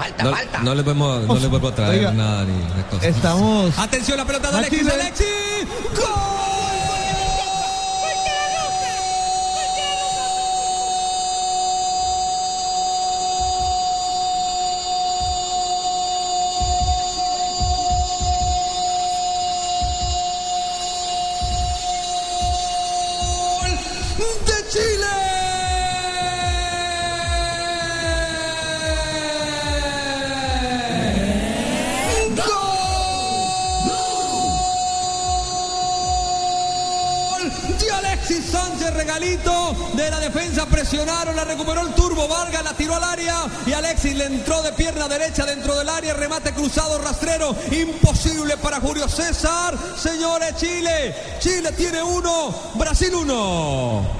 falta, no, falta. no le podemos, no le podemos traer Oiga. nada ni de cosas. Estamos. Atención, la pelota de Alexis. Alexis. ¡Gol de Chile! ¡Gol! De Alexis Sánchez, regalito de la defensa, presionaron, la recuperó el turbo Vargas, la tiró al área y Alexis le entró de pierna derecha dentro del área, remate cruzado rastrero, imposible para Julio César. Señores, Chile, Chile tiene uno, Brasil uno.